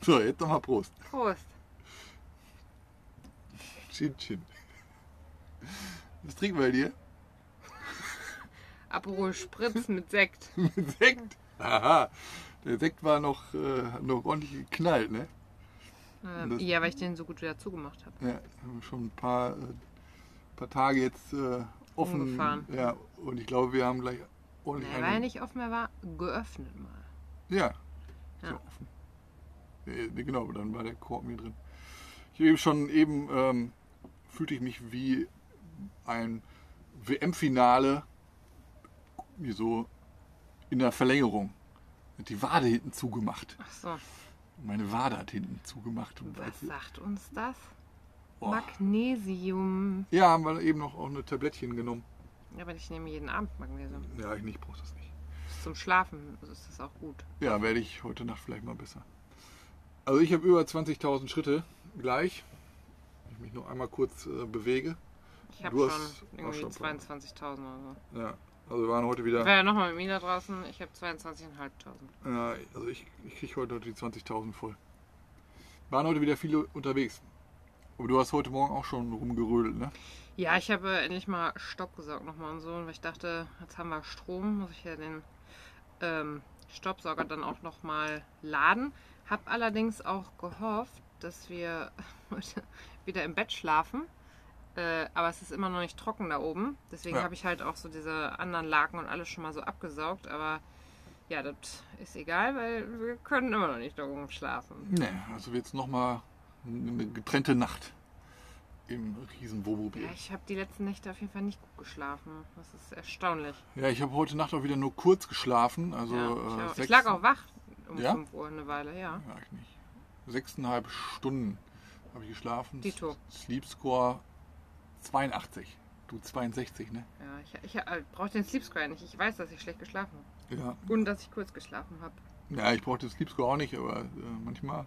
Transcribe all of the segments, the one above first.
So, jetzt nochmal Prost. Prost. Chin Chin. Was trinken wir hier? Aperol Spritz mit Sekt. Mit Sekt. Aha. Der Sekt war noch, äh, noch ordentlich geknallt, ne? Das- ja, weil ich den so gut wieder zugemacht habe. Ja, schon ein paar, äh, paar Tage jetzt äh, offen. Umgefahren. Ja, und ich glaube, wir haben gleich ordentlich Er war ja nicht offen, er war geöffnet mal. Ja, ja. Offen. Äh, genau, dann war der Korken hier drin. Ich eben schon eben ähm, fühlte ich mich wie ein WM-Finale, wie so in der Verlängerung. Hat die Wade hinten zugemacht. Ach so, Meine Wade hat hinten zugemacht. Was sagt uns das? Boah. Magnesium. Ja, haben wir eben noch auch eine Tablettchen genommen. Ja, aber ich nehme jeden Abend Magnesium. Ja, ich nicht, brauche das nicht. Zum Schlafen ist das auch gut. Ja, werde ich heute Nacht vielleicht mal besser. Also ich habe über 20.000 Schritte gleich. Wenn ich mich noch einmal kurz äh, bewege. Ich habe schon irgendwie schon ein paar. 22.000 oder so. Ja, also wir waren heute Ich wieder. war ja nochmal mit mir da draußen. Ich habe 22.500. Ja, also ich, ich kriege heute die 20.000 voll. Waren heute wieder viele unterwegs. Aber du hast heute Morgen auch schon rumgerödelt, ne? Ja, ich habe endlich mal Stopp gesaugt nochmal und so, weil ich dachte, jetzt haben wir Strom, muss ich ja den ähm, Staubsauger dann auch nochmal laden. Hab allerdings auch gehofft, dass wir heute wieder im Bett schlafen. Äh, aber es ist immer noch nicht trocken da oben. Deswegen Ja. habe ich halt auch so diese anderen Laken und alles schon mal so abgesaugt. Aber ja, das ist egal, weil wir können immer noch nicht da oben schlafen. Ne, also jetzt nochmal eine getrennte Nacht im riesen Wohnmobil. Ja, ich habe die letzten Nächte auf jeden Fall nicht gut geschlafen. Das ist erstaunlich. Ja, ich habe heute Nacht auch wieder nur kurz geschlafen. Also ja, äh, ich, auch. ich sechs- lag auch wach um Ja? 5 Uhr eine Weile, ja. Ja, ich nicht. Sechseinhalb Stunden habe ich geschlafen. Dito. Sleep Score 82. Du 62, ne? Ja, ich, ich äh, brauche den Sleep Square nicht. Ich weiß, dass ich schlecht geschlafen habe. Ja. Und dass ich kurz geschlafen habe. Ja, ich brauche den Sleep Score auch nicht, aber äh, manchmal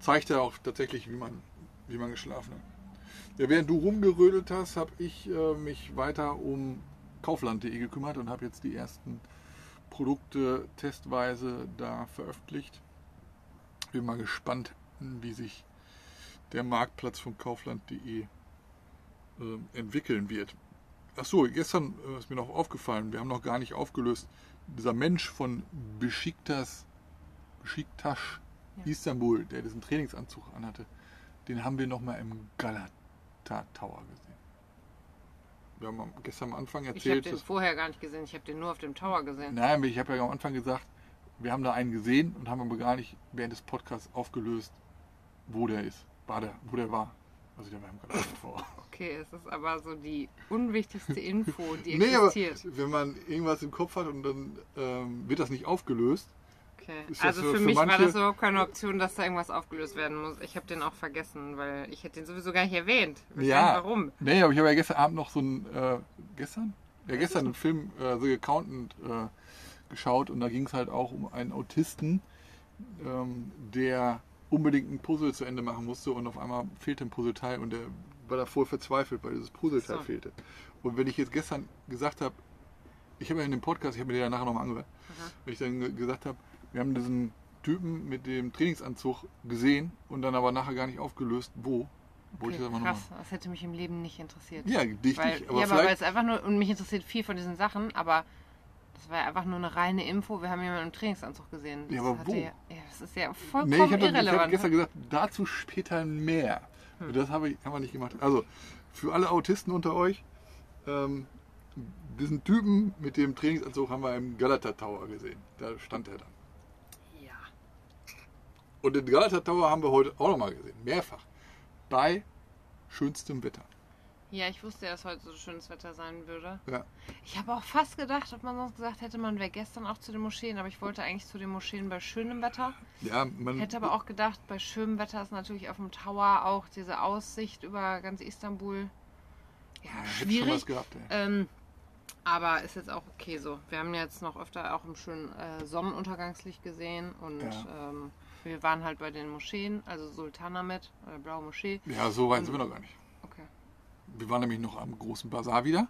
zeigt er auch tatsächlich, wie man, wie man geschlafen hat. Ja, während du rumgerödelt hast, habe ich äh, mich weiter um Kaufland.de gekümmert und habe jetzt die ersten Produkte testweise da veröffentlicht. Bin mal gespannt, wie sich der Marktplatz von Kaufland.de äh, entwickeln wird. Achso, gestern äh, ist mir noch aufgefallen, wir haben noch gar nicht aufgelöst, dieser Mensch von Besiktas, Besiktas Ja. Istanbul, der diesen Trainingsanzug anhatte, den haben wir noch mal im Galata Tower gesehen. Wir haben gestern am Anfang Ich habe erzählt, den vorher gar nicht gesehen. Ich habe den nur auf dem Tower gesehen. nein, ich habe ja am Anfang gesagt, wir haben da einen gesehen und haben aber gar nicht während des Podcasts aufgelöst, wo der ist, war der, wo der war. Also der war im Galata Tower. Okay, es ist aber so die unwichtigste Info, die Nee, aber existiert. wenn man irgendwas im Kopf hat und dann ähm, wird das nicht aufgelöst, Okay. ist Also für- für, mich war manche- das überhaupt keine Option, dass da irgendwas aufgelöst werden muss. Ich habe den auch vergessen, weil ich hätte den sowieso gar nicht erwähnt. Ich Ja. nicht warum. Nee, aber ich habe ja gestern Abend noch so einen, äh, gestern? Ja, gestern einen Film, äh, The Accountant, äh, geschaut und da ging es halt auch um einen Autisten, ähm, der unbedingt ein Puzzle zu Ende machen musste und auf einmal fehlte ein Puzzleteil und der war da voll verzweifelt, weil dieses Puzzleteil So. fehlte. Und wenn ich jetzt gestern gesagt habe, ich habe ja in dem Podcast, ich habe mir den ja nachher nochmal angehört, Aha. wenn ich dann ge- gesagt habe, wir haben diesen Typen mit dem Trainingsanzug gesehen und dann aber nachher gar nicht aufgelöst, wo, ich Okay, das krass, das hätte mich im Leben nicht interessiert. Ja, dich Weil, nicht, aber ja, aber weil es einfach nur, und mich interessiert viel von diesen Sachen, aber das war ja einfach nur eine reine Info. Wir haben jemanden im Trainingsanzug gesehen. Das Ja, aber wo? Ja, das ist ja vollkommen Nee, ich habe hab irrelevant. gestern gesagt, dazu später mehr. Hm. Das habe ich, haben wir nicht gemacht. Also, für alle Autisten unter euch, ähm, diesen Typen mit dem Trainingsanzug haben wir im Galata Tower gesehen. Da stand er dann. Und den Galata Tower haben wir heute auch nochmal gesehen. Mehrfach. Bei schönstem Wetter. ja, ich wusste ja, dass heute so schönes Wetter sein würde. Ja. Ich habe auch fast gedacht, ob man sonst gesagt hätte, man wäre gestern auch zu den Moscheen, aber ich wollte eigentlich zu den Moscheen bei schönem Wetter. Ja, man, Hätte aber auch gedacht, bei schönem Wetter ist natürlich auf dem Tower auch diese Aussicht über ganz Istanbul. Ja, Ja, schwierig. gehabt. Ähm, aber ist jetzt auch okay so. Wir haben jetzt noch öfter auch im schönen äh, Sonnenuntergangslicht gesehen und Ja. ähm, wir waren halt bei den Moscheen, also Sultanamet, äh, Blaue Moschee. Ja, so weit sind wir noch gar nicht. Okay. Wir waren nämlich noch am großen Bazar wieder.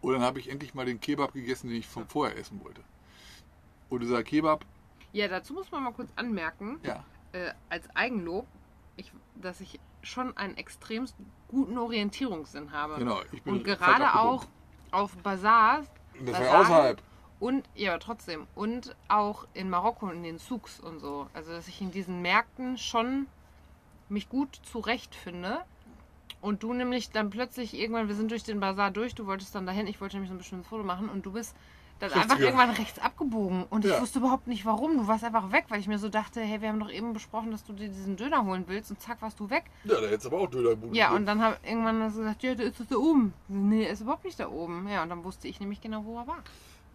Und dann habe ich endlich mal den Kebab gegessen, den ich von vorher essen wollte. Und dieser Kebab, Ja, dazu muss man mal kurz anmerken, ja, äh, als Eigenlob, ich, dass ich schon einen extremst guten Orientierungssinn habe. genau. Ich bin Und gerade auch auf Bazars Das war außerhalb. Und, ja, trotzdem, und auch in Marokko in den Souks und so. Also, dass ich in diesen Märkten schon mich gut zurechtfinde. Und du nämlich dann plötzlich irgendwann, wir sind durch den Bazar durch, du wolltest dann dahin, ich wollte nämlich so ein bestimmtes Foto machen und du bist dann einfach gegangen. irgendwann rechts abgebogen. Und ich Ja. wusste überhaupt nicht warum. Du warst einfach weg, weil ich mir so dachte, hey, wir haben doch eben besprochen, dass du dir diesen Döner holen willst und zack, warst du weg. Ja, da hättest aber auch Dönerbude. Ja, gesehen. und dann hat irgendwann du gesagt, ja, der ist das da oben. Nee, er ist überhaupt nicht da oben. Ja, und dann wusste ich nämlich genau, wo er war.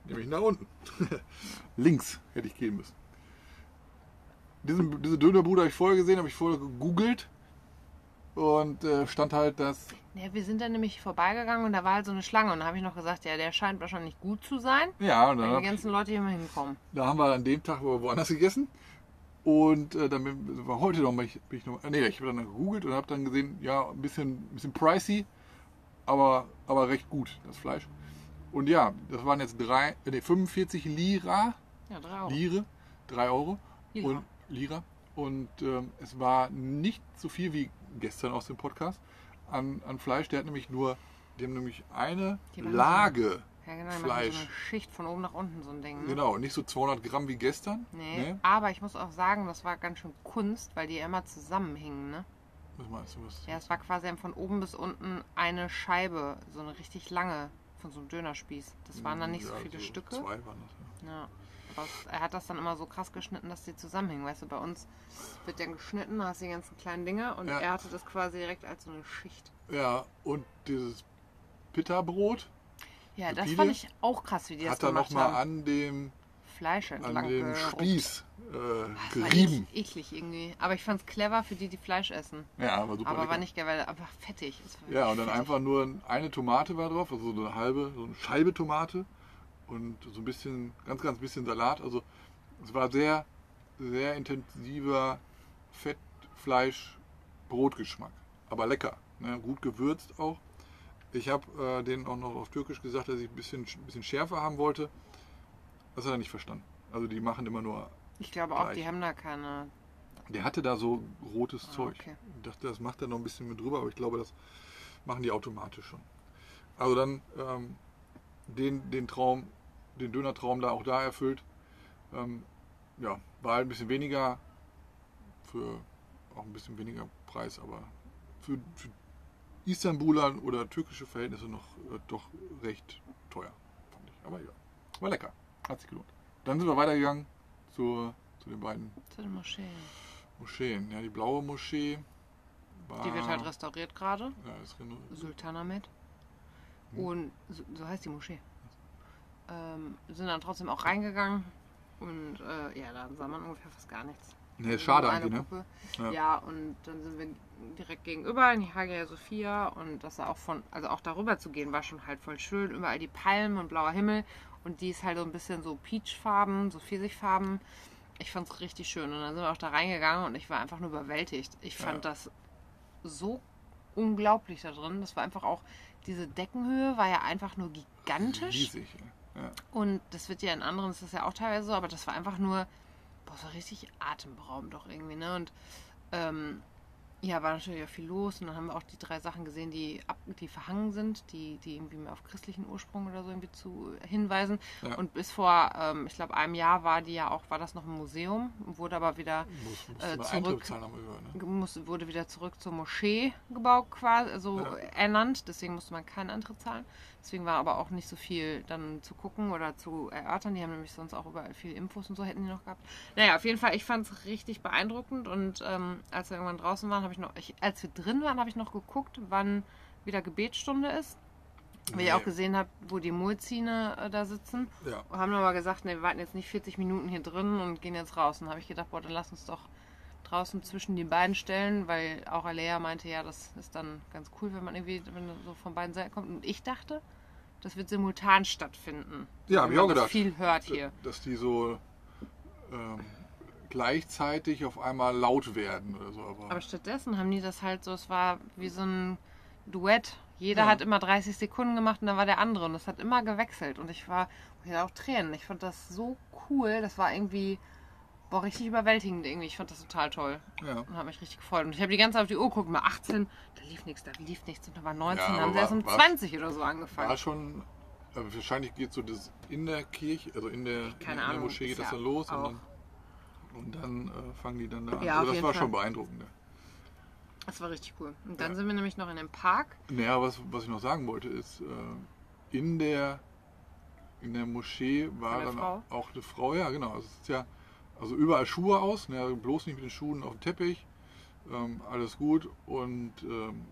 Nämlich nach unten. Links hätte ich gehen müssen. Diesen, diese Dönerbude habe ich vorher gesehen, habe ich vorher gegoogelt. Und äh, stand halt, dass. Ja, wir sind dann nämlich vorbeigegangen und da war halt so eine Schlange. Und da habe ich noch gesagt, ja, der scheint wahrscheinlich gut zu sein, Ja, und dann weil die ganzen Leute hier mal hinkommen. da haben wir an dem Tag wo- woanders gegessen. Und äh, dann war heute noch mal, ich, bin ich noch. Nee, ich habe dann gegoogelt und habe dann gesehen, ja, ein bisschen, ein bisschen pricey, aber, aber recht gut, das Fleisch. Und ja, das waren jetzt drei, äh, nee, 45 Lira. Ja, drei Euro. Lire, 3 Euro. Lira. Und, Lira. Und ähm, es war nicht so viel wie gestern aus dem Podcast an, an Fleisch. Der hat nämlich nur, die haben nämlich eine Lage. Ja, genau, Fleisch. so eine Schicht von oben nach unten, so ein Ding. Ne? Genau, nicht so 200 Gramm wie gestern. Nee. Ne? Aber ich muss auch sagen, das war ganz schön Kunst, weil die immer zusammenhingen, ne? Was meinst du? Was? Ja, es war quasi von oben bis unten eine Scheibe, so eine richtig lange von so einem Dönerspieß. Das waren dann nicht so Ja, viele Stücke. Zwei waren das. Ja. Aber es- er hat das dann immer so krass geschnitten, dass die zusammenhängen. Weißt du, bei uns wird dann geschnitten, hast du die ganzen kleinen Dinge und Ja. er hatte das quasi direkt als so eine Schicht. Ja. ja, und dieses Pitta-Brot Ja, das Pide fand ich auch krass, wie die das hat er gemacht nochmal haben. an dem, Fleisch an entlang dem geruppt. Spieß äh, war gerieben. eklig, irgendwie. Aber ich fand's clever für die, die Fleisch essen. Ja, aber super Aber lecker. war nicht geil, weil einfach fettig. Es Ja, und dann fettig. einfach nur eine Tomate war drauf, also so eine halbe, so eine Scheibe Tomate und so ein bisschen, ganz, ganz bisschen Salat. Also es war sehr, sehr intensiver Fett-Fleisch-Brotgeschmack. Aber lecker, ne? gut gewürzt auch. Ich habe äh, denen auch noch auf Türkisch gesagt, dass ich ein bisschen, ein bisschen schärfer haben wollte. Das hat er nicht verstanden. Also die machen immer nur. Ich glaube auch, gleich. die haben da keine. Der hatte da so rotes Ah, Zeug. okay. Ich dachte, das macht er noch ein bisschen mit drüber, aber ich glaube, das machen die automatisch schon. Also dann ähm, den, den Traum, den Dönertraum da auch da erfüllt. Ähm, ja, war halt ein bisschen weniger für auch ein bisschen weniger Preis, aber für, für Istanbuler oder türkische Verhältnisse noch äh, doch recht teuer, fand ich. Aber ja, war lecker. Hat sich gelohnt. Dann sind wir weitergegangen zur, zu den beiden Zu den Moscheen. Moscheen. Ja, die blaue Moschee war. Die wird halt restauriert gerade. Ja, ist Sultanamet. Hm. Und so, so heißt die Moschee. Ähm, sind dann trotzdem auch reingegangen. Und äh, ja, da sah man ungefähr fast gar nichts. Ist Also schade eigentlich, ne? Ja. Ja. und dann sind wir direkt gegenüber in die Hagia Sophia und das war auch von, also auch darüber zu gehen, war schon halt voll schön. Überall die Palmen und blauer Himmel und die ist halt so ein bisschen so Peachfarben, so Pfirsichfarben. Ich fand es richtig schön und dann sind wir auch da reingegangen und ich war einfach nur überwältigt. Ich fand Ja. das so unglaublich da drin. Das war einfach auch, diese Deckenhöhe war ja einfach nur gigantisch. Riesig. Ja. Und das wird ja in anderen, ist das ja auch teilweise so, aber das war einfach nur, boah, so richtig atemberaubend doch irgendwie, ne? Und ähm, ja, war natürlich auch viel los und dann haben wir auch die drei Sachen gesehen, die, ab, die verhangen sind, die, die irgendwie mehr auf christlichen Ursprung oder so irgendwie zu hinweisen. Ja. Und bis vor, ähm, ich glaube, einem Jahr war die ja auch, war das noch ein Museum, wurde aber wieder Muss, muss Äh, zurück- gehört, ne? muss, wurde wieder zurück zur Moschee gebaut, quasi, also Ja. ernannt. Deswegen musste man keinen Eintritt zahlen. Deswegen war aber auch nicht so viel dann zu gucken oder zu erörtern. Die haben nämlich sonst auch überall viel Infos und so hätten die noch gehabt. Naja, auf jeden Fall, ich fand es richtig beeindruckend. Und ähm, als wir irgendwann draußen waren, habe ich noch, ich, als wir drin waren, habe ich noch geguckt, wann wieder Gebetsstunde ist. Weil ich Nee. auch gesehen habe, wo die Muezzine äh, da sitzen. Ja. Und haben aber gesagt, ne, wir warten jetzt nicht 40 Minuten hier drin und gehen jetzt raus. Und habe ich gedacht, boah, dann lass uns doch draußen zwischen den beiden stellen, weil auch Alea meinte, ja, das ist dann ganz cool, wenn man irgendwie wenn so von beiden Seiten kommt. Und ich dachte, das wird simultan stattfinden. Ja, hab Wenn ich auch gedacht. viel hört hier. Dass die so ähm, gleichzeitig auf einmal laut werden oder so. Aber, Aber stattdessen haben die das halt so, es war wie so ein Duett Jeder Ja. hat immer 30 Sekunden gemacht und dann war der andere und es hat immer gewechselt und ich war, ich hatte auch Tränen. Ich fand das so cool, das war irgendwie boah, richtig überwältigend irgendwie. Ich fand das total toll Ja. und habe mich richtig gefreut. Und ich habe die ganze Zeit auf die Uhr geguckt, mal 18, da lief nichts, da lief nichts und da war 19, Ja, dann haben sie erst um war- 20 oder so angefangen. War schon, aber wahrscheinlich geht so das in der Kirche, also in der, in der Ahnung, Moschee geht das dann los auch- und dann, und dann äh, fangen die dann da an. Ja, also das war Fall. schon beeindruckend. Ne? Das war richtig cool. Und dann Ja. sind wir nämlich noch in dem Park. Naja, was, was ich noch sagen wollte, ist, äh, in der in der Moschee war dann Frau? auch eine Frau, ja genau. Es ist ja also überall Schuhe aus, ne, bloß nicht mit den Schuhen auf dem Teppich. Ähm, alles gut. Und ähm,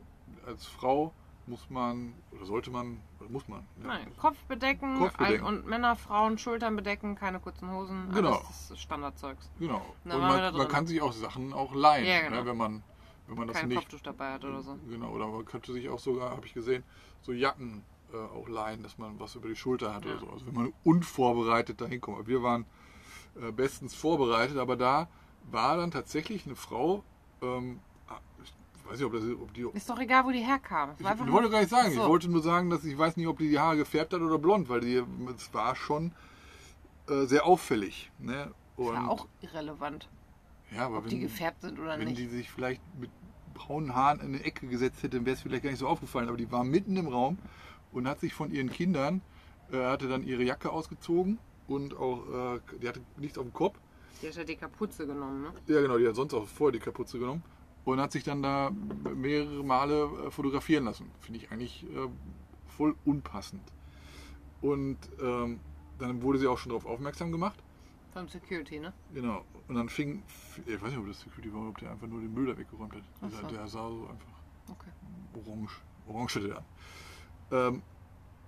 als Frau muss man, oder sollte man, oder muss man, ja, Nein, Kopf bedecken, Kopf bedecken. Und Männer, Frauen, Schultern bedecken, keine kurzen Hosen. Genau. Alles das Standardzeugs. Genau. Und da man, man kann sich auch Sachen auch leihen, Ja, genau. ne, wenn man wenn man das Kein nicht Kopftuch dabei hat oder so. Genau, oder man könnte sich auch sogar, habe ich gesehen, so Jacken äh, auch leihen, dass man was über die Schulter hat Ja. oder so. Also wenn man unvorbereitet dahin kommt. Wir waren äh, bestens vorbereitet, aber da war dann tatsächlich eine Frau, ähm, ich weiß nicht, ob, das, ob die... Ist doch egal, wo die herkam. Ich, ich wollte gar nicht sagen, ich So. wollte nur sagen, dass ich weiß nicht, ob die die Haare gefärbt hat oder blond, weil die, es war schon äh, sehr auffällig. Ne? Ist ja Und- auch irrelevant, ja, aber ob die gefärbt sind oder wenn nicht. die sich vielleicht mit braunen Haaren in eine Ecke gesetzt hätte, wäre es vielleicht gar nicht so aufgefallen. Aber die war mitten im Raum und hat sich von ihren Kindern, äh, hatte dann ihre Jacke ausgezogen und auch, äh, die hatte nichts auf dem Kopf. Die hat ja die Kapuze genommen, ne? Ja, genau, die hat sonst auch vorher die Kapuze genommen und hat sich dann da mehrere Male äh, fotografieren lassen. Finde ich eigentlich äh, voll unpassend. Und ähm, dann wurde sie auch schon darauf aufmerksam gemacht. Vom Security, ne? Genau. Und dann fing, ich weiß nicht, ob das Security war, ob der einfach nur den Müll da weggeräumt hat. So. der sah so einfach Okay. orange, orange hatte der an. Ähm,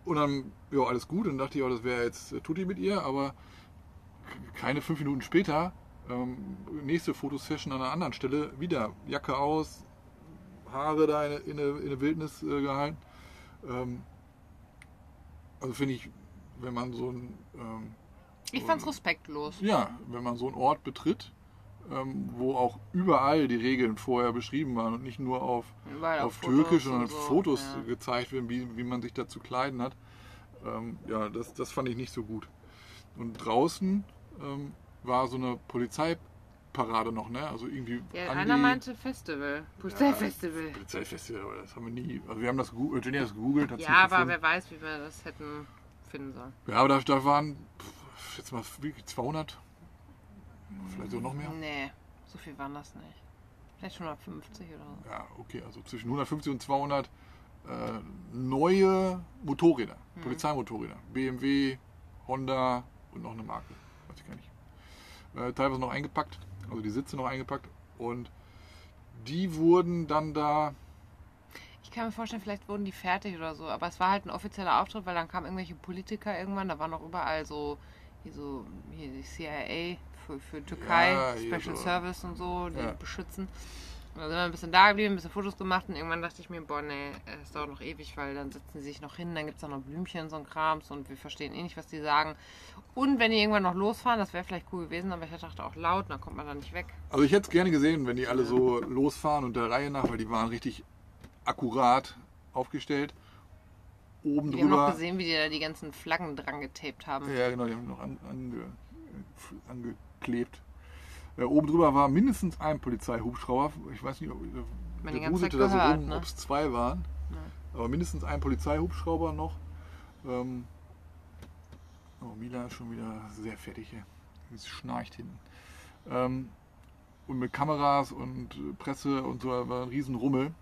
und dann, ja, alles gut. Und dann dachte ich auch, das wäre jetzt äh, Tutti mit ihr, aber keine fünf Minuten später, ähm, nächste Fotosession an einer anderen Stelle, wieder Jacke aus, Haare da in, eine- in, in eine Wildnis äh, gehalten. Ähm, also finde ich, wenn man so ein, ähm, Ich fand's respektlos. ja, wenn man so einen Ort betritt, ähm, wo auch überall die Regeln vorher beschrieben waren und nicht nur auf auf Fotos Türkisch, und sondern so. Fotos Ja. gezeigt werden, wie, wie man sich da zu kleiden hat. Ähm, ja, das, das fand ich nicht so gut. Und draußen ähm, war so eine Polizeiparade noch, ne? Also irgendwie Ja, an einer meinte Festival. Polizeifestival. Polizeifestival, aber das haben wir nie. Also wir haben das gegoogelt, Jenny hat das gegoogelt. hat's Ja, aber gefunden. wer weiß, wie wir das hätten finden sollen. Ja, aber da, da waren pff, jetzt mal wirklich 200, vielleicht so noch mehr. Nee, so viel waren das nicht. Vielleicht schon 150 oder so. Ja, okay, also zwischen 150 und 200 äh, neue Motorräder, Mhm. Polizeimotorräder. BMW, Honda und noch eine Marke, weiß ich gar nicht. Äh, teilweise noch eingepackt, also die Sitze noch eingepackt. Und die wurden dann da, Ich kann mir vorstellen, vielleicht wurden die fertig oder so, aber es war halt ein offizieller Auftritt, weil dann kamen irgendwelche Politiker irgendwann, da waren noch überall so, hier so, hier die CIA für, für Türkei, Ja, Special. Service und so, die Ja. beschützen. Und dann sind wir ein bisschen da geblieben, ein bisschen Fotos gemacht und irgendwann dachte ich mir, boah, nee, es dauert noch ewig, weil dann setzen sie sich noch hin, dann gibt es auch noch Blümchen und so ein Krams und wir verstehen eh nicht, was die sagen. Und wenn die irgendwann noch losfahren, das wäre vielleicht cool gewesen, aber ich dachte auch laut, dann kommt man da nicht weg. also ich hätte es gerne gesehen, wenn die alle so losfahren und der Reihe nach, weil die waren richtig akkurat aufgestellt. Oben Wir haben noch drüber. gesehen, wie die da die ganzen Flaggen dran getaped haben. Ja, genau, die haben noch an, ange, angeklebt. Äh, oben drüber war mindestens ein Polizeihubschrauber. Ich weiß nicht, ob Man die der wuselte da so rum, ne? ob es zwei waren. Aber mindestens ein Polizeihubschrauber noch. Ähm, oh, Mila ist schon wieder sehr fertig hier. Es schnarcht hinten. Ähm, und mit Kameras und äh, Presse und so war ein riesen Rummel.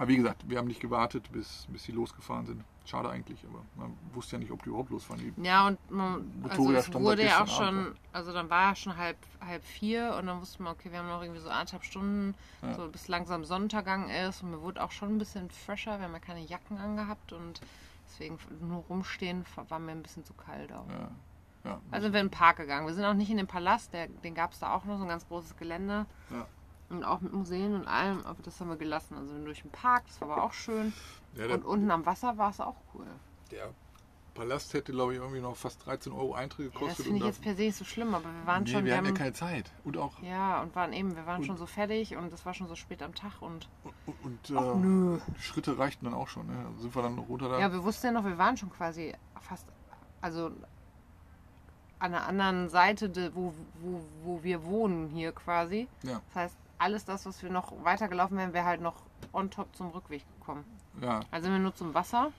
Aber wie gesagt, wir haben nicht gewartet, bis, bis sie losgefahren sind. Schade eigentlich, aber man wusste ja nicht, ob die überhaupt losfahren. Die Ja, und man, also es wurde ja auch gestern Abend, schon, also dann war ja schon halb, halb vier und dann wusste man, okay, wir haben noch irgendwie so anderthalb Stunden, Ja. so bis langsam Sonnenuntergang ist und mir wurde auch schon ein bisschen fresher, wir haben ja keine Jacken angehabt und deswegen nur rumstehen war mir ein bisschen zu kalt auch. Ja, ja. Also sind wir in den Park gegangen. Wir sind auch nicht in den Palast, der, den gab es da auch noch, so ein ganz großes Gelände. Ja. Und auch mit Museen und allem, aber das haben wir gelassen. Also durch den Park, das war aber auch schön. ja, Und unten am Wasser war es auch cool. der Palast hätte, glaube ich, irgendwie noch fast 13 Euro Eintritt Ja, das gekostet. finde ich jetzt per se nicht so schlimm, aber wir waren nee, schon, wir wir hatten ja keine Zeit. Und auch ja, und waren eben, wir waren schon so fertig und es war schon so spät am Tag und und, und ach äh, nö. die Schritte reichten dann auch schon. Ne? Also sind wir dann runter da. Ja, wir wussten ja noch, wir waren schon quasi fast, also an der anderen Seite, de, wo, wo, wo wir wohnen hier quasi. Ja. Das heißt, alles das, was wir noch weitergelaufen wären, wäre halt noch on top zum Rückweg gekommen. ja. Also sind wir nur zum Wasser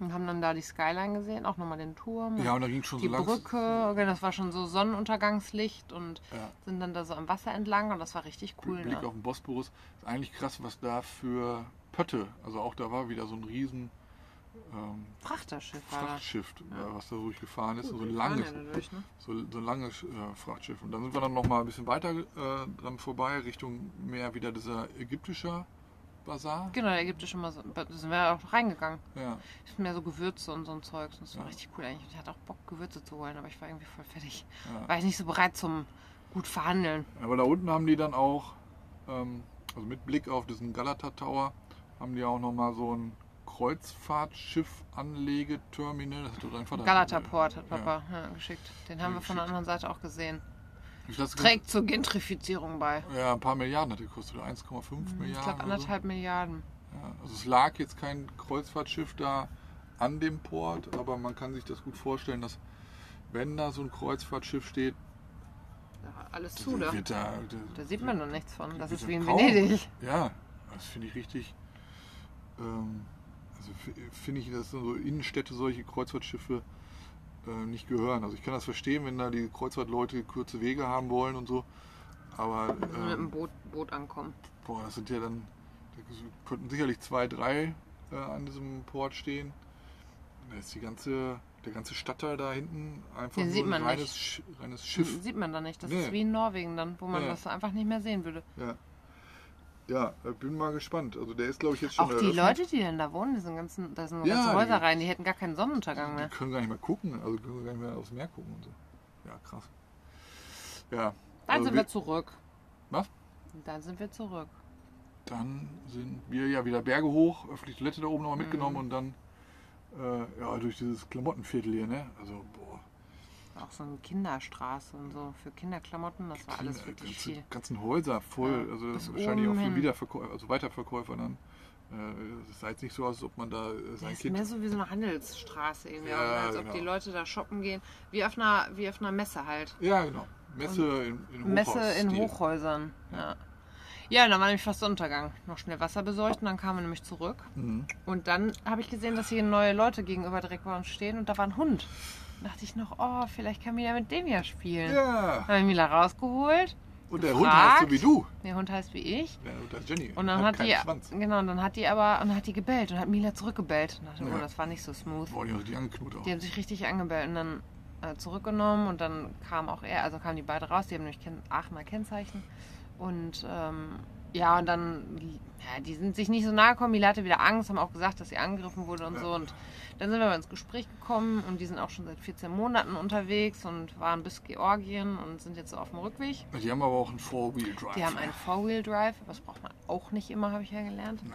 und haben dann da die Skyline gesehen, auch nochmal den Turm. ja, und da ging schon die so langsam. Brücke, okay, das war schon so Sonnenuntergangslicht und Ja. sind dann da so am Wasser entlang und das war richtig cool. Blick Ne? auf den Bosporus. Ist eigentlich krass, was da für Pötte. Also auch da war wieder so ein riesen ähm, Frachterschiff. Frachtschiff, äh, was da durchgefahren ist. Gut, so ein langes, ja dadurch, ne? so, so ein langes äh, Frachtschiff. Und dann sind wir dann noch mal ein bisschen weiter äh, dran vorbei, Richtung mehr wieder dieser ägyptischer Basar. Genau, der ägyptische so, da sind wir auch reingegangen. Ja. Ich mehr so Gewürze und so ein Zeugs. Das war Ja. richtig cool eigentlich. Ich hatte auch Bock, Gewürze zu holen, aber ich war irgendwie voll fertig. Ja. War ich nicht so bereit zum gut verhandeln. Aber da unten haben die dann auch, ähm, also mit Blick auf diesen Galata Tower, haben die auch noch mal so ein Kreuzfahrtschiff-Anlegeterminal. Das hat dein Vater Galataport hat Ja. Papa ja, geschickt. Den haben wir von der anderen Seite auch gesehen. Ich das Trägt zur Gentrifizierung bei. Ja, ein paar Milliarden hat die gekostet, oder 1,5 Hm, Ich Milliarden. glaube oder so. anderthalb Milliarden. Ja, also es lag jetzt kein Kreuzfahrtschiff da an dem Port, aber man kann sich das gut vorstellen, dass wenn da so ein Kreuzfahrtschiff steht, Ja, alles zu da. wird da, Da sieht man noch nichts von. Das ist da wie in Venedig. Ja, das finde ich richtig. Ähm, finde ich, dass so Innenstädte solche Kreuzfahrtschiffe äh, nicht gehören. Also ich kann das verstehen, wenn da die Kreuzfahrtleute kurze Wege haben wollen und so. Aber Also mit dem ähm, Boot, Boot ankommen. boah, das sind ja dann, da könnten sicherlich zwei, drei äh, an diesem Port stehen. Da ist die ganze, der ganze Stadtteil da hinten einfach sieht ein reines. Sch reines Schiff. Sieht man da nicht. Das Nee. ist wie in Norwegen dann, wo man Ja. das einfach nicht mehr sehen würde. Ja. Ja, bin mal gespannt. Also der ist, glaube ich, jetzt schon Auch die eröffnet. Leute, die denn da wohnen, die sind ganzen, da sind Ja, ganze die- Häuser rein, die hätten gar keinen Sonnenuntergang Die mehr. können gar nicht mehr gucken, also können gar nicht mehr aufs Meer gucken und so. Ja, krass. Ja. Dann also sind wir zurück. Was? Dann sind wir zurück. Dann sind wir ja wieder Berge hoch, öffentliche Toilette da oben nochmal Mhm. mitgenommen und dann äh, ja, durch dieses Klamottenviertel hier, ne? Also, boah. Auch so eine Kinderstraße und so für Kinderklamotten, das war alles wirklich ganze, viel. ganzen Häuser voll, Ja, also wahrscheinlich auch für. Wiederverkäufer, also Weiterverkäufer dann. Äh, Es sah jetzt nicht so aus, als ob man da äh, Das sein ist Kind. mehr so wie so eine Handelsstraße irgendwie, Ja, als ob genau. die Leute da shoppen gehen. Wie auf einer, wie auf einer Messe halt. Ja, genau. Messe in, in Messe in. Hochhäusern. Ja. Ja, und dann war nämlich fast Untergang. Noch schnell Wasser besorgt und dann kamen wir nämlich zurück. Mhm. Und dann habe ich gesehen, dass hier neue Leute gegenüber direkt bei uns stehen und da war ein Hund. Da dachte ich noch, oh, vielleicht kann Mila mit dem ja spielen. Ja. Habe ich Mila rausgeholt. Und der Hund gefragt. heißt so wie du. Der Hund heißt wie ich. Ja, und das ist Jenny. Und dann hat, keinen die, Schwanz. genau, und dann hat die aber, und hat die gebellt und hat Mila zurückgebellt. Und dachte, Ja. oh, das war nicht so smooth. Boah, die haben sich angeknurrt auch. Die haben sich richtig angebellt und dann äh, zurückgenommen und dann kam auch er, also kamen die beide raus, die haben nämlich Ken Aachener Kennzeichen. Und ähm, ja, und dann, ja, die sind sich nicht so nahe gekommen, Mila hatte wieder Angst, haben auch gesagt, dass sie angegriffen wurde und Ja. so. Und dann sind wir mal ins Gespräch gekommen und die sind auch schon seit 14 Monaten unterwegs und waren bis Georgien und sind jetzt so auf dem Rückweg. Die haben aber auch einen Four-Wheel-Drive. Die haben einen Four-Wheel-Drive, das braucht man auch nicht immer, habe ich ja gelernt. Nee.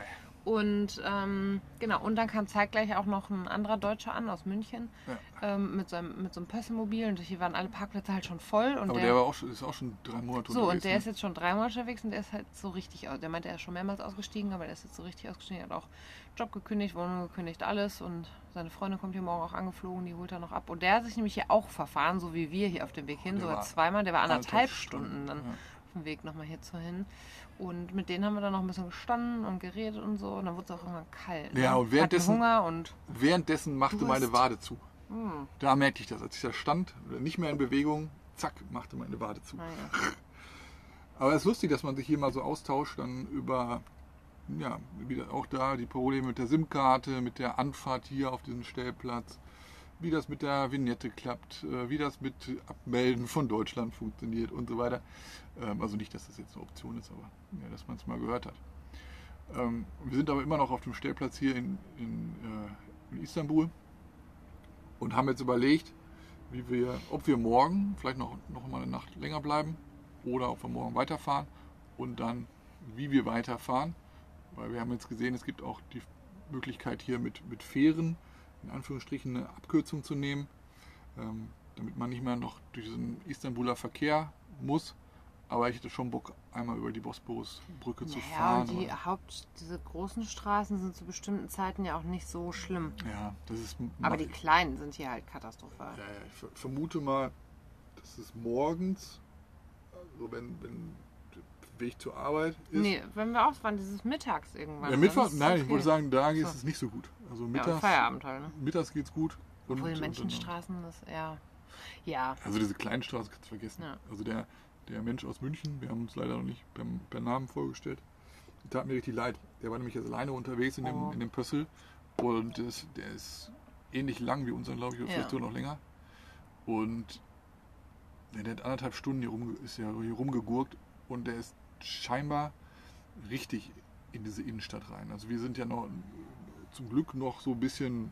Und ähm, genau, und dann kam zeitgleich auch noch ein anderer Deutscher an aus München Ja. ähm, mit, so einem, mit so einem Pösselmobil und hier waren alle Parkplätze halt schon voll. Und Aber der, war auch schon, ist auch schon drei Monate so, unterwegs. und der ne? ist jetzt schon dreimal unterwegs und der ist halt so richtig aus. Der meinte, er ist schon mehrmals ausgestiegen, aber der ist jetzt so richtig ausgestiegen. Er hat auch Job gekündigt, Wohnung gekündigt, alles. Und seine Freundin kommt hier morgen auch angeflogen, die holt er noch ab. Und der hat sich nämlich hier auch verfahren, so wie wir hier auf dem Weg hin. Der war zweimal, der war anderthalb anderthalb Stunden Stunden, dann ja. Dem Weg nochmal hierzu hin. Und mit denen haben wir dann noch ein bisschen gestanden und geredet und so. Und dann wurde es auch irgendwann kalt. ne? Ja, und währenddessen- Hunger und. Währenddessen machte Durst. meine Wade zu. Hm, Da merkte ich das. Als ich da stand, nicht mehr in Bewegung, zack, machte meine Wade zu. naja. Aber es ist lustig, dass man sich hier mal so austauscht, dann über, ja, wieder auch da die Probleme mit der SIM-Karte, mit der Anfahrt hier auf diesen Stellplatz, wie das mit der Vignette klappt, äh, wie das mit Abmelden von Deutschland funktioniert und so weiter. Ähm, Also nicht, dass das jetzt eine Option ist, aber ja, dass man es mal gehört hat. Ähm, Wir sind aber immer noch auf dem Stellplatz hier in, in, äh, in Istanbul und haben jetzt überlegt, wie wir, ob wir morgen vielleicht noch, noch mal eine Nacht länger bleiben oder ob wir morgen weiterfahren und dann wie wir weiterfahren. Weil wir haben jetzt gesehen, es gibt auch die Möglichkeit hier mit, mit Fähren in Anführungsstrichen eine Abkürzung zu nehmen, ähm, damit man nicht mehr noch durch diesen Istanbuler Verkehr muss. Aber ich hätte schon Bock, einmal über die Bosporusbrücke zu Naja, fahren. und die Haupt, diese großen Straßen sind zu bestimmten Zeiten ja auch nicht so schlimm. ja, das ist. Aber die kleinen sind hier halt katastrophal. Ja, ja, ich ver- vermute mal, dass es morgens, also wenn, wenn Weg zur Arbeit ist. Nee, wenn wir ausfahren, dieses Mittags irgendwann. ja, Mittwoch, ist nein, ich okay. wollte sagen, da ist So. es nicht so gut. Also Ja, und mittags, Feierabend halt, ne? mittags geht's gut. Und, Obwohl und- Menschenstraßen, das, ja. Ja, Also diese kleinen Straßen kannst du vergessen. Ja. Also der, der Mensch aus München, wir haben uns leider noch nicht per, per Namen vorgestellt, tat mir richtig leid. Der war nämlich jetzt alleine unterwegs in dem, Oh. in dem Pössl und das, der ist ähnlich lang wie unser, glaube ich, oder Ja. vielleicht sogar noch länger. Und ja, der hat anderthalb Stunden hier, rum, ist ja hier rumgegurkt und der ist scheinbar richtig in diese Innenstadt rein. Also wir sind ja noch zum Glück noch so ein bisschen,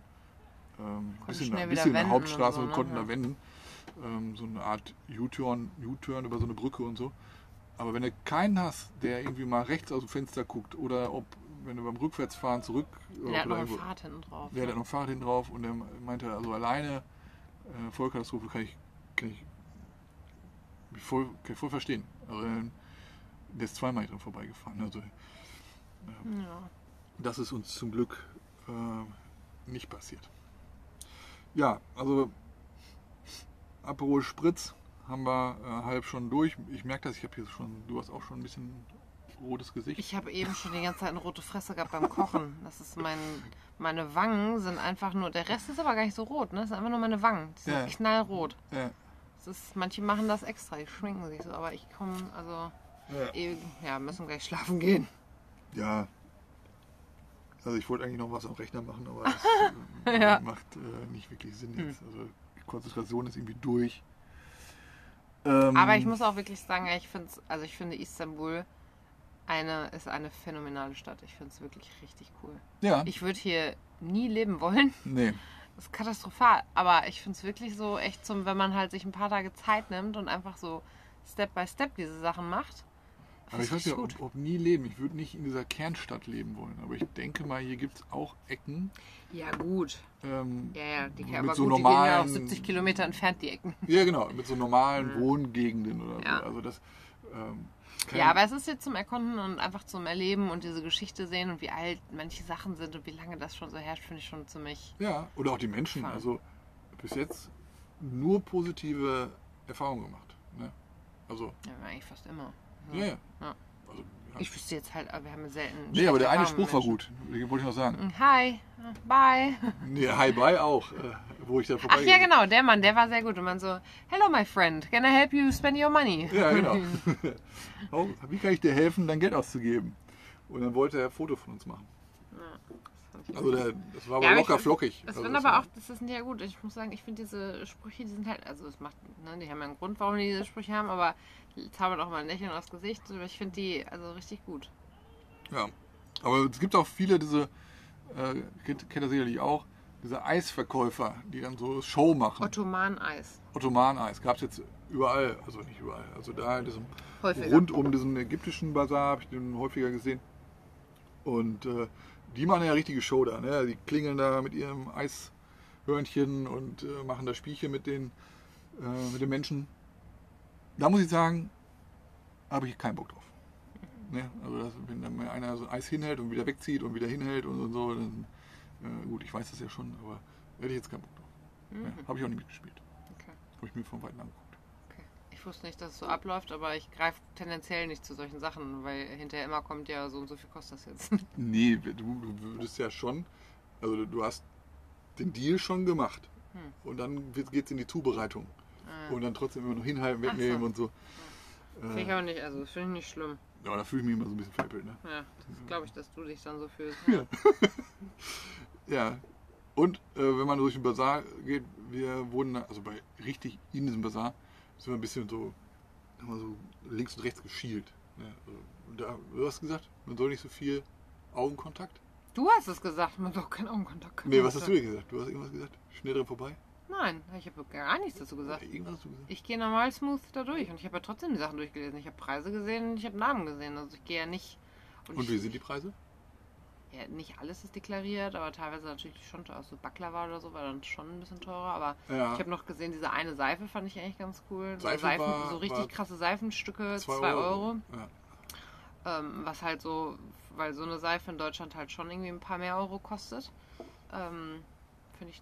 ähm, bisschen, ein bisschen in der wenden Hauptstraße so, ne? konnten da wenden. Ähm, so eine Art U-Turn, U-Turn über so eine Brücke und so. Aber wenn du keinen hast, der irgendwie mal rechts aus dem Fenster guckt oder ob, wenn du beim Rückwärtsfahren zurück der hat noch ein Fahrrad hinten drauf. ja, der hat noch ein Fahrrad hinten drauf und der meinte, also alleine äh, Vollkatastrophe kann ich, kann ich voll, kann ich voll verstehen. Also, äh, der ist zweimal hier dran vorbeigefahren. Also ja. das ist uns zum Glück äh, nicht passiert. Ja, also Aperol Spritz haben wir äh, halb schon durch. Ich merke das, ich habe hier schon, du hast auch schon ein bisschen rotes Gesicht. Ich habe eben schon die ganze Zeit eine rote Fresse gehabt beim Kochen. Das ist mein, meine Wangen sind einfach nur, der Rest ist aber gar nicht so rot, ne? Das sind einfach nur meine Wangen. Die sind Ja. knallrot. äh, Das ist, manche machen das extra, die schminken sich so, aber ich komme, also, ja. ja, müssen gleich schlafen gehen. Ja. Also ich wollte eigentlich noch was am Rechner machen, aber das äh, Ja. macht äh, nicht wirklich Sinn jetzt. Also die Konzentration ist irgendwie durch. Ähm, Aber ich muss auch wirklich sagen, ich finde also ich finde Istanbul eine, ist eine phänomenale Stadt. Ich finde es wirklich richtig cool. Ja. Ich würde hier nie leben wollen. nee. Das ist katastrophal. Aber ich finde es wirklich so echt zum, wenn man halt sich ein paar Tage Zeit nimmt und einfach so Step by Step diese Sachen macht. Aber ich weiß ja, ob, ob nie leben. Ich würde nicht in dieser Kernstadt leben wollen. Aber ich denke mal, hier gibt es auch Ecken. Ja, gut. Ähm, Ja, ja, die, Mit aber so gut, die gehen ja auch normalen- 70 Kilometer entfernt, die Ecken. ja, genau, mit so normalen Wohngegenden oder Mhm. Ja. so. Also das. Ähm, Ja, aber es ist jetzt zum Erkunden und einfach zum Erleben und diese Geschichte sehen und wie alt manche Sachen sind und wie lange das schon so herrscht, finde ich schon ziemlich. Ja, oder auch die Menschen. Fahren. Also bis jetzt nur positive Erfahrungen gemacht. Ne? Also, Ja, eigentlich fast immer. Ja, ja. Ja. Also, ja. Ich wüsste jetzt halt, wir haben ja selten. Nee, aber der eine Spruch war gut. Den wollte ich noch sagen. Menschen. Hi, bye. Nee, Hi Bye auch, äh, wo ich da vorbei Ach ja, genau, der Mann, der war sehr gut. Und man so, hello my friend, can I help you spend your money? Ja, genau. oh, wie kann ich dir helfen, dein Geld auszugeben? Und dann wollte er ein Foto von uns machen. Also der, das war aber Ja, locker ich- flockig. Das also aber auch, das sind ja gut. Ich muss sagen, ich finde diese Sprüche, die sind halt, also es macht, ne, die haben ja einen Grund, warum die diese Sprüche haben, aber wir doch mal ein Lächeln aufs Gesicht. Ich finde die also richtig gut. Ja. Aber es gibt auch viele diese, äh, kennt, kennt ihr sicherlich auch, diese Eisverkäufer, die dann so Show machen. Ottoman-Eis. Ottoman-Eis gab es jetzt überall, also nicht überall. Also da in diesem, Häufiger. rund um diesen ägyptischen Bazar habe ich den häufiger gesehen. Und äh, die machen ja richtige Show da. Ne? Die klingeln da mit ihrem Eishörnchen und äh, machen da Spielchen mit den, äh, mit den Menschen. Da muss ich sagen, habe ich keinen Bock drauf. Ne? Also das, wenn dann mal einer so Eis hinhält und wieder wegzieht und wieder hinhält und, und so, dann, äh, gut, ich weiß das ja schon, aber hätte ich jetzt keinen Bock drauf. Mhm. Ja, habe ich auch nicht mitgespielt. Okay. Habe ich mir von Weitem angeguckt. Wusste nicht, dass es so abläuft, aber ich greife tendenziell nicht zu solchen Sachen, weil hinterher immer kommt ja so und so viel kostet das jetzt. Nee, du, würdest ja schon, also du- hast den Deal schon gemacht. Hm. Und dann geht es in die Zubereitung. Ah. Und dann trotzdem immer noch hinhalten, Ach so. wegnehmen und so. Finde ich Äh, aber nicht, also das finde ich nicht schlimm. ja, da fühle ich mich immer so ein bisschen veräppelt. Ne? Ja, das glaube ich, dass du dich dann so fühlst. Ja. Ja. Und äh, wenn man durch den Bazar geht, wir wurden, also bei richtig in diesem Bazar, sind wir ein bisschen so, haben wir so links und rechts geschielt. Ne? Also, da, du hast gesagt, man soll nicht so viel Augenkontakt. Du hast es gesagt, man soll keinen Augenkontakt Nee, was hast du denn gesagt? Du hast irgendwas gesagt? Schnell dran vorbei? Nein, ich habe gar nichts dazu gesagt. Irgendwas hast du gesagt? Ich gehe normal smooth da durch und ich habe ja trotzdem die Sachen durchgelesen. Ich habe Preise gesehen und ich habe Namen gesehen. Also ich gehe ja nicht. Und ich, wie sind die Preise? Ja, nicht alles ist deklariert, aber teilweise natürlich schon teuer. So Baklava oder so war dann schon ein bisschen teurer. Aber Ja. ich habe noch gesehen, diese eine Seife fand ich eigentlich ganz cool. So, Seife Seifen, war- so richtig krasse Seifenstücke, 2 Zwei Euro. Ja. Ähm, was halt so, weil so eine Seife in Deutschland halt schon irgendwie ein paar mehr Euro kostet. Ähm, Finde ich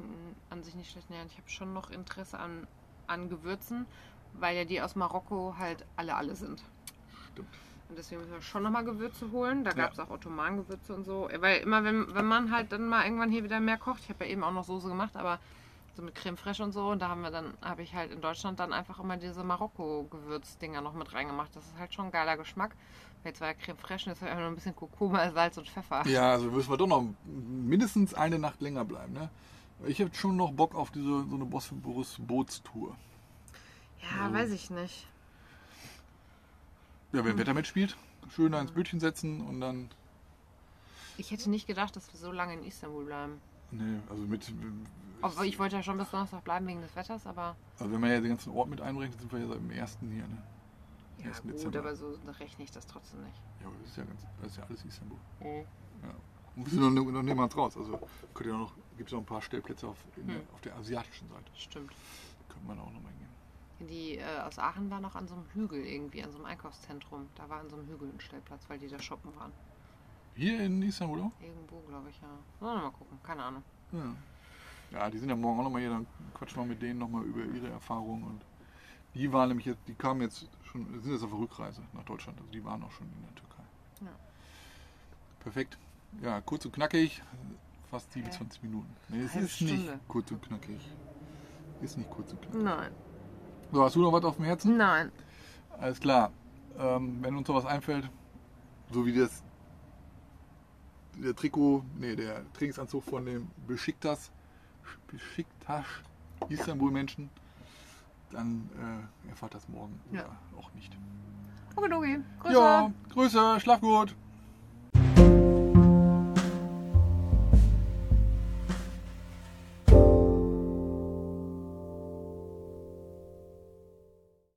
an sich nicht schlecht. Ja, ich habe schon noch Interesse an, an Gewürzen, weil ja die aus Marokko halt alle alle sind. Stimmt. Und deswegen müssen wir schon nochmal Gewürze holen. Da Ja. gab es auch Ottoman-Gewürze und so. Weil immer, wenn, wenn man halt dann mal irgendwann hier wieder mehr kocht, ich habe ja eben auch noch Soße gemacht, aber so mit Creme fraiche und so, und da haben wir dann, habe ich halt in Deutschland dann einfach immer diese Marokko-Gewürzdinger noch mit reingemacht. Das ist halt schon ein geiler Geschmack. Jetzt war ja Creme fraiche, und jetzt halt einfach nur ein bisschen Kurkuma, Salz und Pfeffer. Ja, also müssen wir doch noch mindestens eine Nacht länger bleiben. Ne? Ich habe schon noch Bock auf diese so eine Bosporus-Bootstour. Ja, So. weiß ich nicht. Ja, wer Wetter mitspielt, schön da ins Bötchen setzen und dann. Ich hätte nicht gedacht, dass wir so lange in Istanbul bleiben. Nee, also mit. Aber ich wollte ja schon bis Donnerstag bleiben wegen des Wetters, aber Also wenn man ja den ganzen Ort mit einbringt, sind wir ja seit dem ersten hier. Ne? ja 1. gut, Dezember. aber so rechne ich das trotzdem nicht. Ja, aber das ist ja, ganz, das ist ja alles Istanbul. Mhm. Und wir sind noch, noch niemals raus. Also könnt ihr noch, gibt es noch ein paar Stellplätze auf, in der, Hm. auf der asiatischen Seite. Stimmt. Könnte man auch noch mal hingehen. Die äh, aus Aachen war noch an so einem Hügel irgendwie, an so einem Einkaufszentrum. Da war an so einem Hügel ein Stellplatz, weil die da shoppen waren. Hier in Istanbul? Irgendwo, glaube ich, ja. Sollen wir mal gucken, keine Ahnung. Ja. Ja, die sind ja morgen auch nochmal hier, dann quatschen wir mit denen nochmal über ihre Erfahrungen. Und die waren nämlich jetzt, die kamen jetzt schon, sind jetzt auf der Rückreise nach Deutschland. Also die waren auch schon in der Türkei. Ja. Perfekt. Ja, kurz und knackig. Fast 27 Hä? Minuten. Nee, es Halbe ist nicht Stunde. kurz und knackig. Ist nicht kurz und knackig. Nein. So, hast du noch was auf dem Herzen? Nein. Alles klar. Ähm, wenn uns noch was einfällt, so wie das der Trikot, nee, der Trainingsanzug von dem Besiktas, Besiktas Istanbul-Menschen, dann äh, erfahrt das morgen Ja. oder auch nicht. Okay, okay. Grüße. Ja, Grüße, schlaf gut.